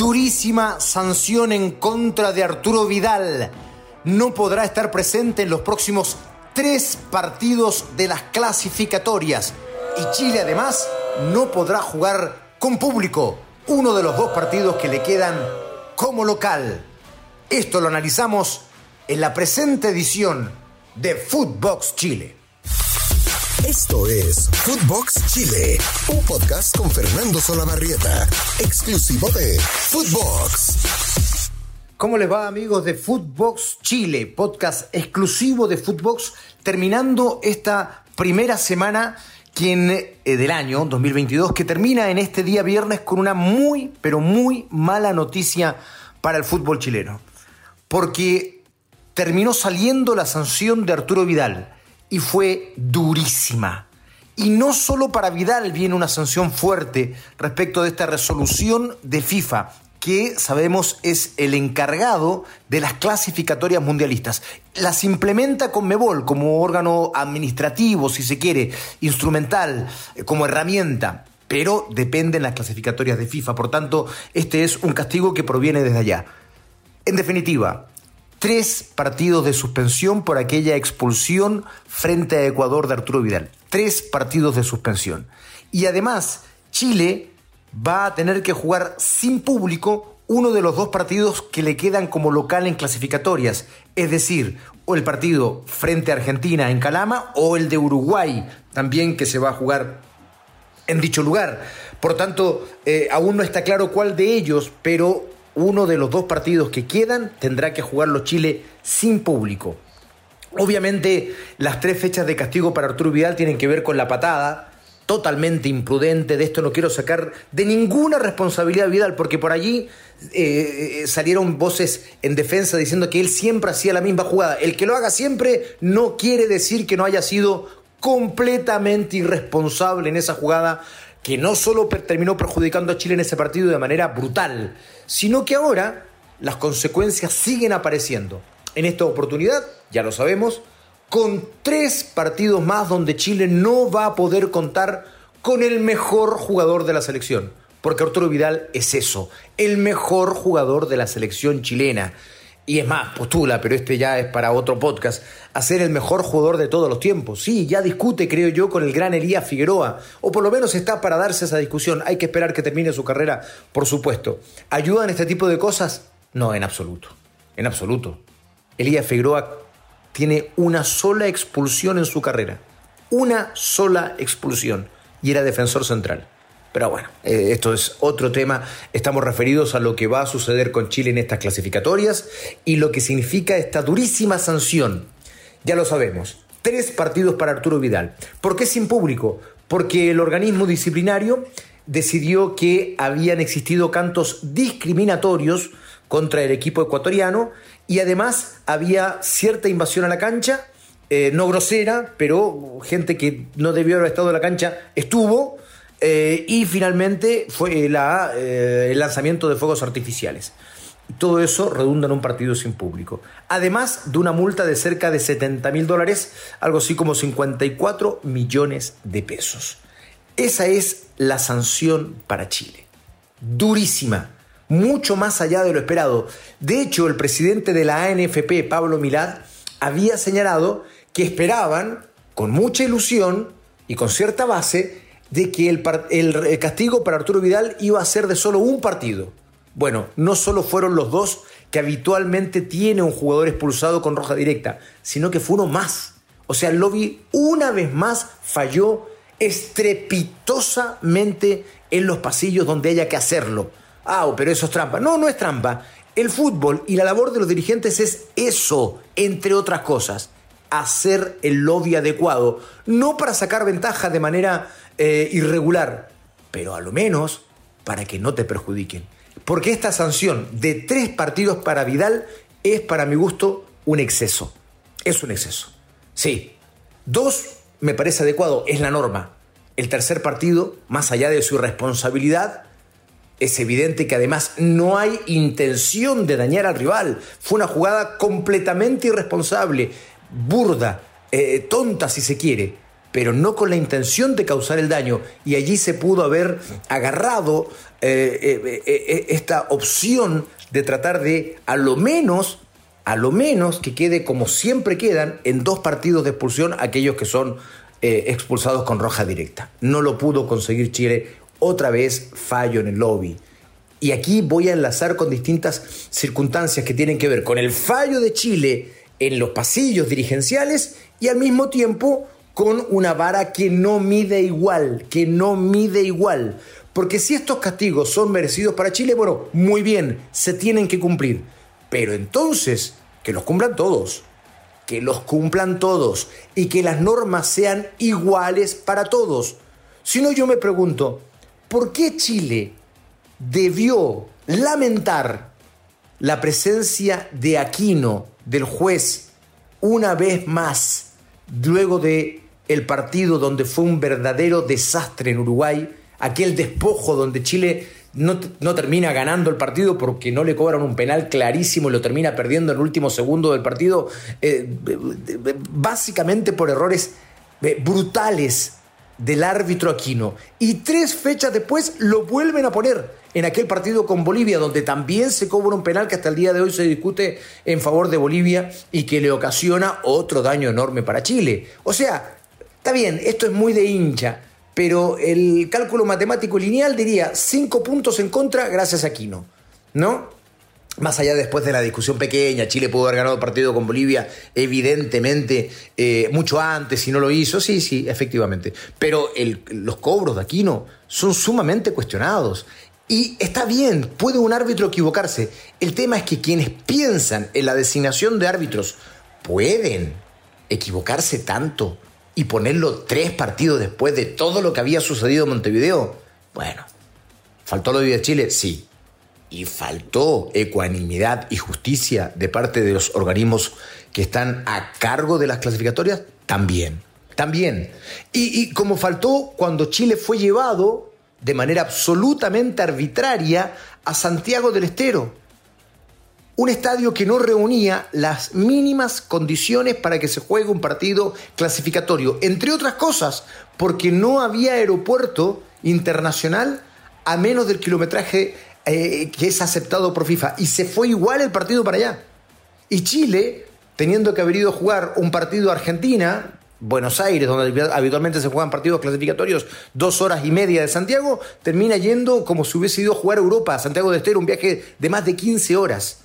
Durísima sanción en contra de Arturo Vidal. No podrá estar presente en los próximos tres partidos de las clasificatorias. Y Chile además no podrá jugar con público uno de los dos partidos que le quedan como local. Esto lo analizamos en la presente edición de Footbox Chile. Esto es Footbox Chile, un podcast con Fernando Solabarrieta, exclusivo de Footbox. ¿Cómo les va amigos de Footbox Chile, podcast exclusivo de Footbox, terminando esta primera semana quien, eh, del año 2022 que termina en este día viernes con una muy, pero muy mala noticia para el fútbol chileno. Porque terminó saliendo la sanción de Arturo Vidal y fue durísima. Y no solo para Vidal viene una sanción fuerte respecto de esta resolución de FIFA, que sabemos es el encargado de las clasificatorias mundialistas. Las implementa con Mebol como órgano administrativo, si se quiere, instrumental, eh, como herramienta, pero dependen las clasificatorias de FIFA. Por tanto, este es un castigo que proviene desde allá. En definitiva, tres partidos de suspensión por aquella expulsión frente a Ecuador de Arturo Vidal. Tres partidos de suspensión. Y además, Chile va a tener que jugar sin público uno de los dos partidos que le quedan como local en clasificatorias, es decir, o el partido frente a Argentina en Calama o el de Uruguay también que se va a jugar en dicho lugar. Por tanto, eh, aún no está claro cuál de ellos, pero uno de los dos partidos que quedan tendrá que jugarlo Chile sin público. Obviamente las tres fechas de castigo para Arturo Vidal tienen que ver con la patada, totalmente imprudente, de esto no quiero sacar de ninguna responsabilidad a Vidal, porque por allí eh, eh, salieron voces en defensa diciendo que él siempre hacía la misma jugada. El que lo haga siempre no quiere decir que no haya sido completamente irresponsable en esa jugada que no solo terminó perjudicando a Chile en ese partido de manera brutal, sino que ahora las consecuencias siguen apareciendo. En esta oportunidad, ya lo sabemos, con tres partidos más donde Chile no va a poder contar con el mejor jugador de la selección. Porque Arturo Vidal es eso, el mejor jugador de la selección chilena y es más, postula, pero este ya es para otro podcast, a ser el mejor jugador de todos los tiempos. Sí, ya discute, creo yo, con el gran Elías Figueroa, o por lo menos está para darse esa discusión. Hay que esperar que termine su carrera, por supuesto. ¿Ayudan este tipo de cosas? No, en absoluto. En absoluto. Elías Figueroa tiene una sola expulsión en su carrera. Una sola expulsión. Y era defensor central. Pero bueno, eh, esto es otro tema. Estamos referidos a lo que va a suceder con Chile en estas clasificatorias y lo que significa esta durísima sanción. Ya lo sabemos, tres partidos para Arturo Vidal. ¿Por qué sin público? Porque el organismo disciplinario decidió que habían existido cantos discriminatorios contra el equipo ecuatoriano y además había cierta invasión a la cancha, eh, no grosera, pero gente que no debió haber estado en la cancha estuvo eh, y finalmente fue la, eh, el lanzamiento de fuegos artificiales. Todo eso redunda en un partido sin público. Además de una multa de cerca de 70 mil dólares, algo así como 54 millones de pesos. Esa es la sanción para Chile. Durísima, mucho más allá de lo esperado. De hecho, el presidente de la ANFP, Pablo Milad, había señalado que esperaban, con mucha ilusión y con cierta base, de que el, castigo para Arturo Vidal iba a ser de solo un partido. Bueno, no solo fueron los dos que habitualmente tiene un jugador expulsado con roja directa, sino que fue uno más. O sea, el lobby una vez más falló estrepitosamente en los pasillos donde haya que hacerlo. Ah, pero eso es trampa. No, no es trampa. El fútbol y la labor de los dirigentes es eso, entre otras cosas, hacer el lobby adecuado, no para sacar ventaja de manera eh, irregular, pero a lo menos para que no te perjudiquen. Porque esta sanción de tres partidos para Vidal es para mi gusto un exceso. Es un exceso. Sí, dos me parece adecuado, es la norma. El tercer partido, más allá de su irresponsabilidad, es evidente que además no hay intención de dañar al rival. Fue una jugada completamente irresponsable, burda, eh, tonta si se quiere pero no con la intención de causar el daño. Y allí se pudo haber agarrado eh, eh, esta opción de tratar de, a lo menos, a lo menos que quede como siempre quedan en dos partidos de expulsión aquellos que son expulsados con roja directa. No lo pudo conseguir Chile. Otra vez fallo en el lobby. Y aquí voy a enlazar con distintas circunstancias que tienen que ver con el fallo de Chile en los pasillos dirigenciales y al mismo tiempo con una vara que no mide igual, que no mide igual. Porque si estos castigos son merecidos para Chile, bueno, muy bien, se tienen que cumplir. Pero entonces, que los cumplan todos, que los cumplan todos y que las normas sean iguales para todos. Si no, yo me pregunto, ¿por qué Chile debió lamentar la presencia de Aquino, del juez, una vez más, luego de el partido donde fue un verdadero desastre en Uruguay, aquel despojo donde Chile no, termina ganando el partido porque no le cobran un penal clarísimo y lo termina perdiendo en el último segundo del partido, eh, básicamente por errores eh, brutales del árbitro Aquino. Y tres fechas después lo vuelven a poner en aquel partido con Bolivia, donde también se cobra un penal que hasta el día de hoy se discute en favor de Bolivia y que le ocasiona otro daño enorme para Chile. O sea, está bien, esto es muy de hincha, pero el cálculo matemático lineal diría cinco puntos en contra gracias a Aquino, ¿no? Más allá después de la discusión pequeña, Chile pudo haber ganado partido con Bolivia, evidentemente, eh, mucho antes y no lo hizo, sí, sí, efectivamente. Pero los cobros de Aquino son sumamente cuestionados. Y está bien, puede un árbitro equivocarse. El tema es que quienes piensan en la designación de árbitros pueden equivocarse tanto y ponerlo tres partidos después de todo lo que había sucedido en Montevideo. Bueno, ¿faltó lo de Chile? Sí, y faltó ecuanimidad y justicia de parte de los organismos que están a cargo de las clasificatorias, también, también. Y, como faltó cuando Chile fue llevado de manera absolutamente arbitraria a Santiago del Estero, un estadio que no reunía las mínimas condiciones para que se juegue un partido clasificatorio, entre otras cosas, porque no había aeropuerto internacional a menos del kilometraje eh, que es aceptado por FIFA. Y se fue igual el partido para allá. Y Chile, teniendo que haber ido a jugar un partido a Argentina, Buenos Aires, donde habitualmente se juegan partidos clasificatorios, dos horas y media de Santiago, termina yendo como si hubiese ido a jugar a Europa, a Santiago de Estero, un viaje de más de 15 horas,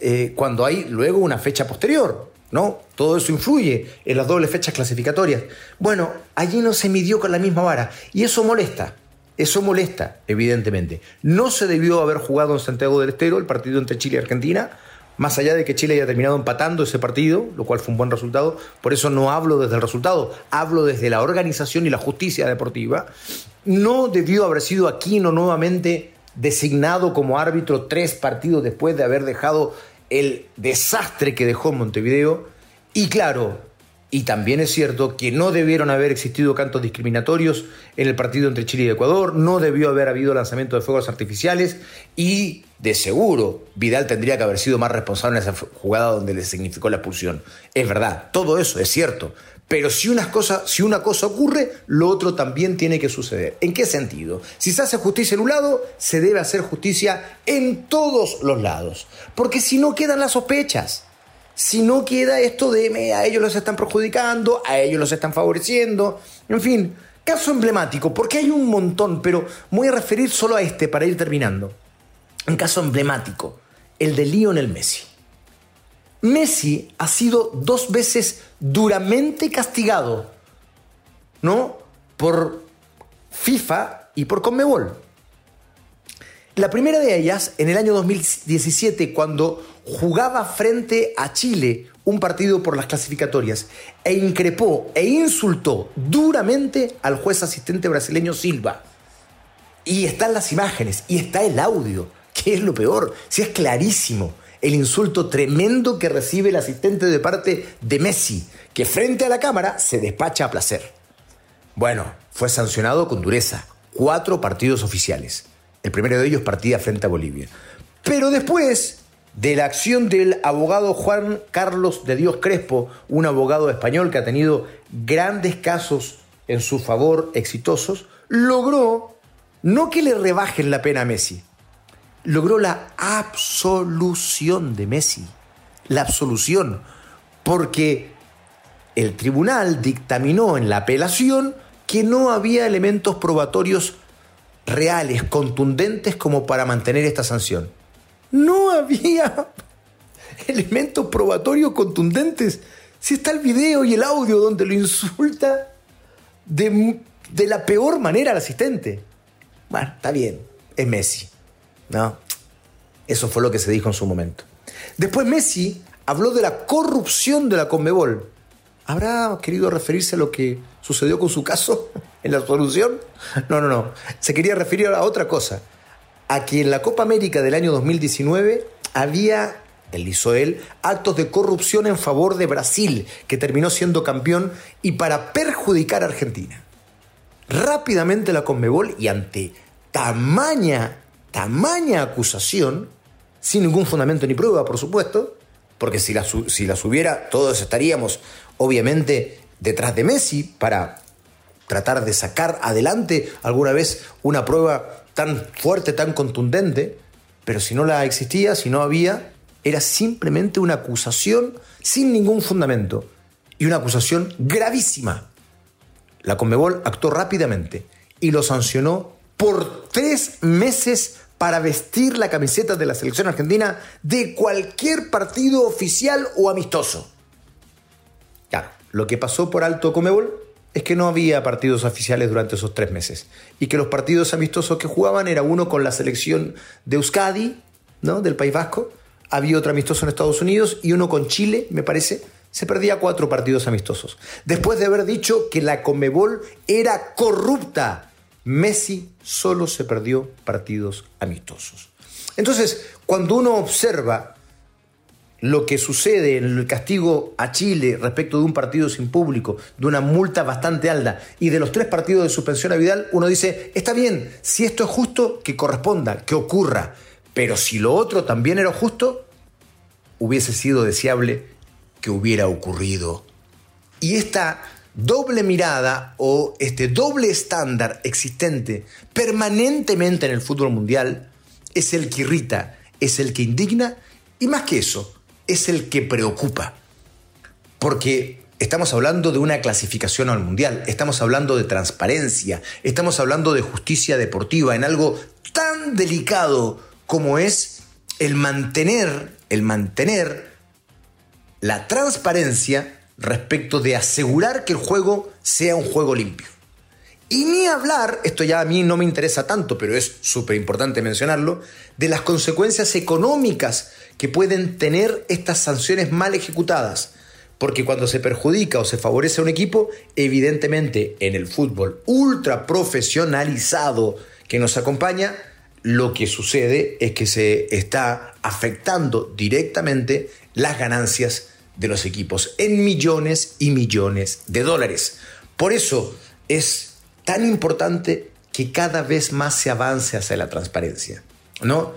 eh, cuando hay luego una fecha posterior. ¿No? Todo eso influye en las dobles fechas clasificatorias. Bueno, allí no se midió con la misma vara y eso molesta. Eso molesta, evidentemente. No se debió haber jugado en Santiago del Estero el partido entre Chile y Argentina, más allá de que Chile haya terminado empatando ese partido, lo cual fue un buen resultado. Por eso no hablo desde el resultado, hablo desde la organización y la justicia deportiva. No debió haber sido Aquino nuevamente designado como árbitro tres partidos después de haber dejado el desastre que dejó Montevideo. Y claro, y también es cierto que no debieron haber existido cantos discriminatorios en el partido entre Chile y Ecuador, no debió haber habido lanzamiento de fuegos artificiales y, de seguro, Vidal tendría que haber sido más responsable en esa jugada donde le significó la expulsión. Es verdad, todo eso es cierto. Pero si una, cosa, si una cosa ocurre, lo otro también tiene que suceder. ¿En qué sentido? Si se hace justicia en un lado, se debe hacer justicia en todos los lados. Porque si no quedan las sospechas si no queda esto de a ellos los están perjudicando, a ellos los están favoreciendo, en fin, caso emblemático, porque hay un montón, pero voy a referir solo a este para ir terminando. Un caso emblemático, el de Lionel Messi. Messi ha sido dos veces duramente castigado, ¿no? Por FIFA y por Conmebol. La primera de ellas, en el año 2017, cuando jugaba frente a Chile un partido por las clasificatorias e increpó e insultó duramente al juez asistente brasileño Silva. Y están las imágenes y está el audio, que es lo peor, si es clarísimo el insulto tremendo que recibe el asistente de parte de Messi, que frente a la cámara se despacha a placer. Bueno, fue sancionado con dureza, cuatro partidos oficiales. El primero de ellos partida frente a Bolivia. Pero después, de la acción del abogado Juan Carlos de Dios Crespo, un abogado español que ha tenido grandes casos en su favor exitosos, logró no que le rebajen la pena a Messi, logró la absolución de Messi, la absolución, porque el tribunal dictaminó en la apelación que no había elementos probatorios reales, contundentes como para mantener esta sanción. No había elementos probatorios contundentes. Si está el video y el audio donde lo insulta de, de la peor manera al asistente. Bueno, está bien, es Messi. ¿No? Eso fue lo que se dijo en su momento. Después Messi habló de la corrupción de la Conmebol. ¿Habrá querido referirse a lo que sucedió con su caso en la solución? No, no, no. Se quería referir a otra cosa. A que en la Copa América del año 2019 había, él hizo él, actos de corrupción en favor de Brasil, que terminó siendo campeón, y para perjudicar a Argentina. Rápidamente la Conmebol, y ante tamaña, tamaña acusación, sin ningún fundamento ni prueba, por supuesto, porque si las, si las hubiera, todos estaríamos obviamente detrás de Messi para tratar de sacar adelante alguna vez una prueba tan fuerte, tan contundente, pero si no la existía, si no había, era simplemente una acusación sin ningún fundamento y una acusación gravísima. La Conmebol actuó rápidamente y lo sancionó por tres meses para vestir la camiseta de la selección argentina de cualquier partido oficial o amistoso. Claro, lo que pasó por alto Comebol es que no había partidos oficiales durante esos tres meses y que los partidos amistosos que jugaban era uno con la selección de Euskadi, ¿no? del País Vasco, había otro amistoso en Estados Unidos y uno con Chile, me parece, se perdía cuatro partidos amistosos. Después de haber dicho que la Comebol era corrupta, Messi solo se perdió partidos amistosos. Entonces, cuando uno observa lo que sucede en el castigo a Chile respecto de un partido sin público, de una multa bastante alta y de los tres partidos de suspensión a Vidal, uno dice, está bien, si esto es justo, que corresponda, que ocurra, pero si lo otro también era justo, hubiese sido deseable que hubiera ocurrido. Y esta doble mirada o este doble estándar existente permanentemente en el fútbol mundial es el que irrita, es el que indigna y más que eso, es el que preocupa. Porque estamos hablando de una clasificación al mundial, estamos hablando de transparencia, estamos hablando de justicia deportiva en algo tan delicado como es el mantener, el mantener la transparencia respecto de asegurar que el juego sea un juego limpio. Y ni hablar, esto ya a mí no me interesa tanto, pero es súper importante mencionarlo, de las consecuencias económicas que pueden tener estas sanciones mal ejecutadas. Porque cuando se perjudica o se favorece a un equipo, evidentemente en el fútbol ultra profesionalizado que nos acompaña, lo que sucede es que se está afectando directamente las ganancias de los equipos en millones y millones de dólares. Por eso es tan importante que cada vez más se avance hacia la transparencia, ¿no?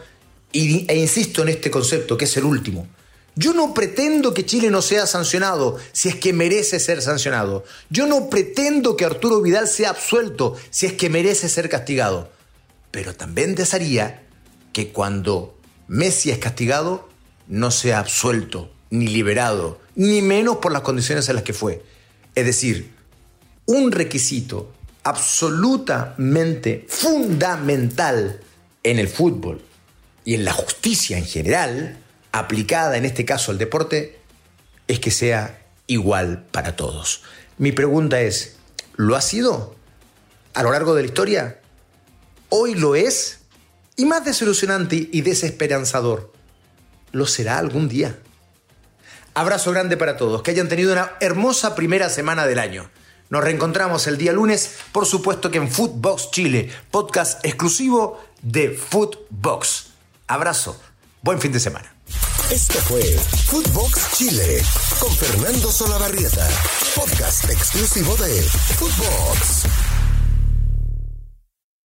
E insisto en este concepto, que es el último. Yo no pretendo que Chile no sea sancionado si es que merece ser sancionado. Yo no pretendo que Arturo Vidal sea absuelto si es que merece ser castigado. Pero también desearía que cuando Messi es castigado, no sea absuelto ni liberado, ni menos por las condiciones en las que fue. Es decir, un requisito absolutamente fundamental en el fútbol y en la justicia en general, aplicada en este caso al deporte, es que sea igual para todos. Mi pregunta es, ¿lo ha sido a lo largo de la historia? ¿Hoy lo es? Y más desilusionante y desesperanzador, ¿lo será algún día? Abrazo grande para todos, que hayan tenido una hermosa primera semana del año. Nos reencontramos el día lunes, por supuesto que en Footbox Chile, podcast exclusivo de Footbox. Abrazo, buen fin de semana. Esto fue Footbox Chile con Fernando Solabarrieta, podcast exclusivo de Footbox.